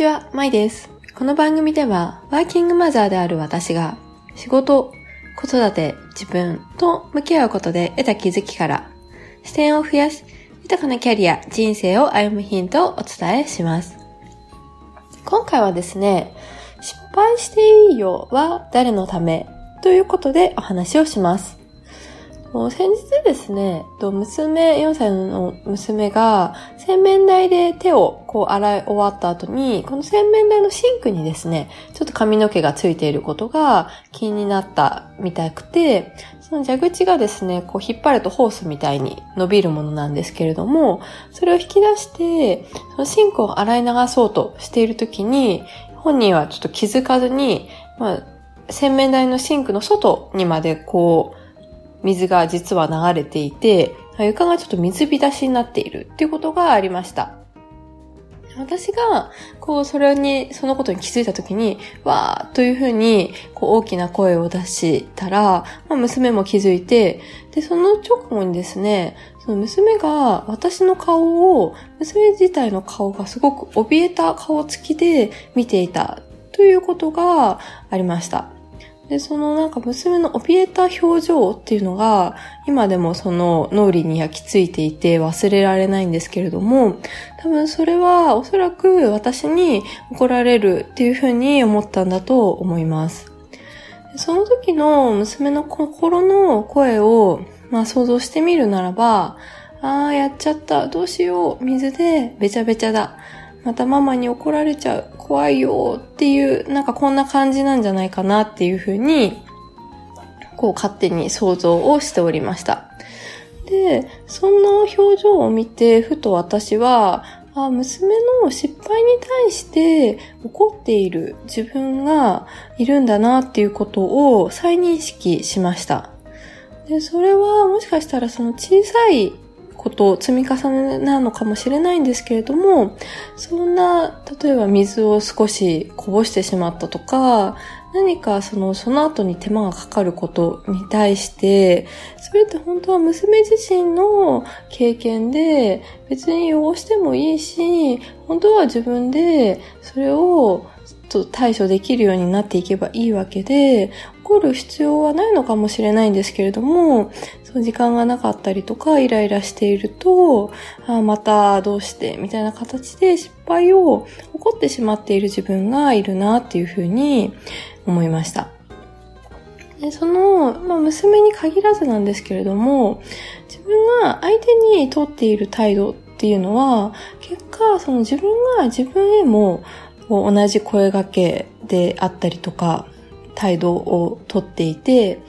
ちは、まいです。この番組では、ワーキングマザーである私が、仕事、子育て、自分と向き合うことで得た気づきから、視点を増やし、豊かなキャリア、人生を歩むヒントをお伝えします。今回はですね、失敗していいよは誰のためということでお話をします。先日ですね、娘、4歳の娘が洗面台で手をこう洗い終わった後に、この洗面台のシンクにですね、ちょっと髪の毛がついていることが気になったみたくて、その蛇口がですね、こう引っ張るとホースみたいに伸びるものなんですけれども、それを引き出して、そのシンクを洗い流そうとしているときに、本人はちょっと気づかずに、まあ、洗面台のシンクの外にまでこう、水が実は流れていて、床がちょっと水浸しになっているっていうことがありました。私が、こう、それに、そのことに気づいたときに、わーというふうに、こう、大きな声を出したら、まあ、娘も気づいて、で、その直後にですね、その娘が私の顔を、娘自体の顔がすごく怯えた顔つきで見ていたということがありました。で、そのなんか娘の怯えた表情っていうのが、今でもその脳裏に焼き付いていて忘れられないんですけれども、多分それはおそらく私に怒られるっていうふうに思ったんだと思います。その時の娘の心の声を、まあ想像してみるならば、ああ、やっちゃった。どうしよう。水でべちゃべちゃだ。またママに怒られちゃう。怖いよっていう、なんかこんな感じなんじゃないかなっていうふうに、こう勝手に想像をしておりました。で、そんな表情を見て、ふと私は、あ娘の失敗に対して怒っている自分がいるんだなっていうことを再認識しました。で、それはもしかしたらその小さいこと積み重ねなのかもしれないんですけれども、そんな、例えば水を少しこぼしてしまったとか、何かその、その後に手間がかかることに対して、それって本当は娘自身の経験で、別に汚してもいいし、本当は自分でそれをと対処できるようになっていけばいいわけで、怒る必要はないのかもしれないんですけれども、その時間がなかったりとか、イライラしていると、あまたどうして、みたいな形で失敗を起こってしまっている自分がいるなっていうふうに思いました。でその、まあ、娘に限らずなんですけれども、自分が相手にとっている態度っていうのは、結果、その自分が自分へも同じ声掛けであったりとか、態度をとっていて、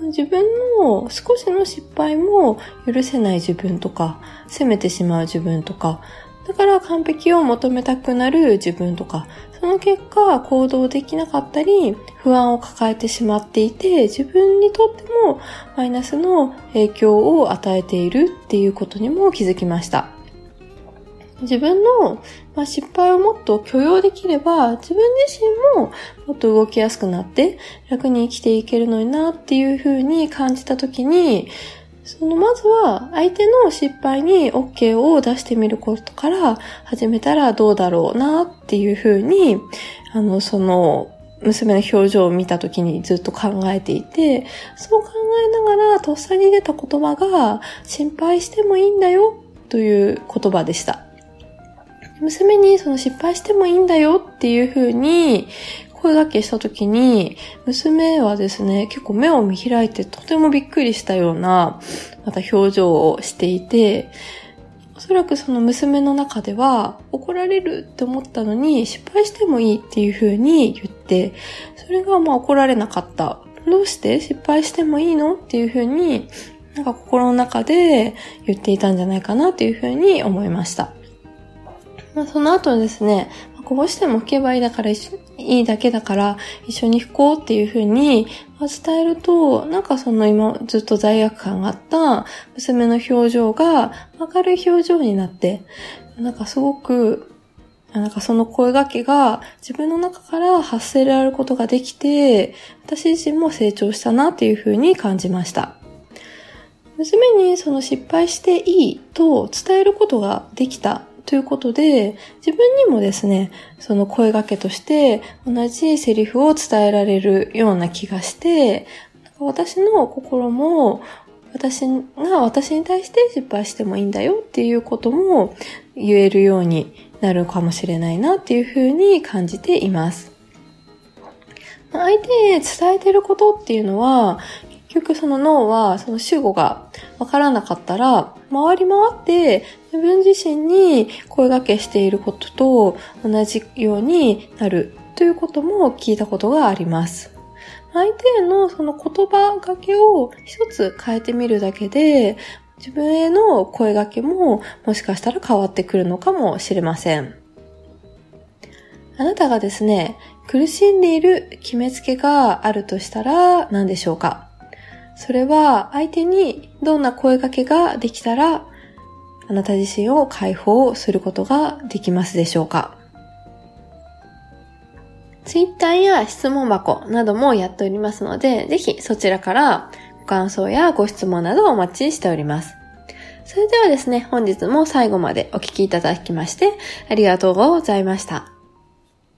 自分の少しの失敗も許せない自分とか、責めてしまう自分とか、だから完璧を求めたくなる自分とか、その結果行動できなかったり、不安を抱えてしまっていて、自分にとってもマイナスの影響を与えているっていうことにも気づきました。自分の、まあ、失敗をもっと許容できれば、自分自身ももっと動きやすくなって楽に生きていけるのになっていうふうに感じたときに、そのまずは相手の失敗に OK を出してみることから始めたらどうだろうなっていうふうに、あの、その、娘の表情を見た時にずっと考えていて、そう考えながらとっさに出た言葉が心配してもいいんだよという言葉でした。娘にその失敗してもいいんだよっていう風に声掛けした時に、娘はですね、結構目を見開いてとてもびっくりしたような、また表情をしていて、おそらくその娘の中では怒られるって思ったのに失敗してもいいっていう風に言って、それがまあ怒られなかった。どうして失敗してもいいのっていう風になんか心の中で言っていたんじゃないかなっていう風に思いました。まあ、その後ですね、こぼしても拭けばいいだからいいだけだから一緒に拭こうっていう風に伝えると、なんかその今ずっと罪悪感があった娘の表情が明るい表情になって、なんかすごく、なんかその声掛けが自分の中から発せられることができて、私自身も成長したなっていう風に感じました。娘にその失敗していいと伝えることができたということで、自分にもですね、その声掛けとして同じセリフを伝えられるような気がして、私の心も私が私に対して失敗してもいいんだよっていうことも言えるようになるかもしれないなっていうふうに感じています。相手へ伝えてることっていうのは、局その脳はその主語がわからなかったら、回り回って自分自身に声掛けしていることと同じようになるということも聞いたことがあります。相手のその言葉がけを一つ変えてみるだけで、自分への声掛けももしかしたら変わってくるのかもしれません。あなたがですね、苦しんでいる決めつけがあるとしたら何でしょうか？それは相手にどんな声掛けができたらあなた自身を解放することができますでしょうかツイッターや質問箱などもやっておりますので、ぜひそちらからご感想やご質問などをお待ちしております。それではですね、本日も最後までお聴きいただきましてありがとうございました。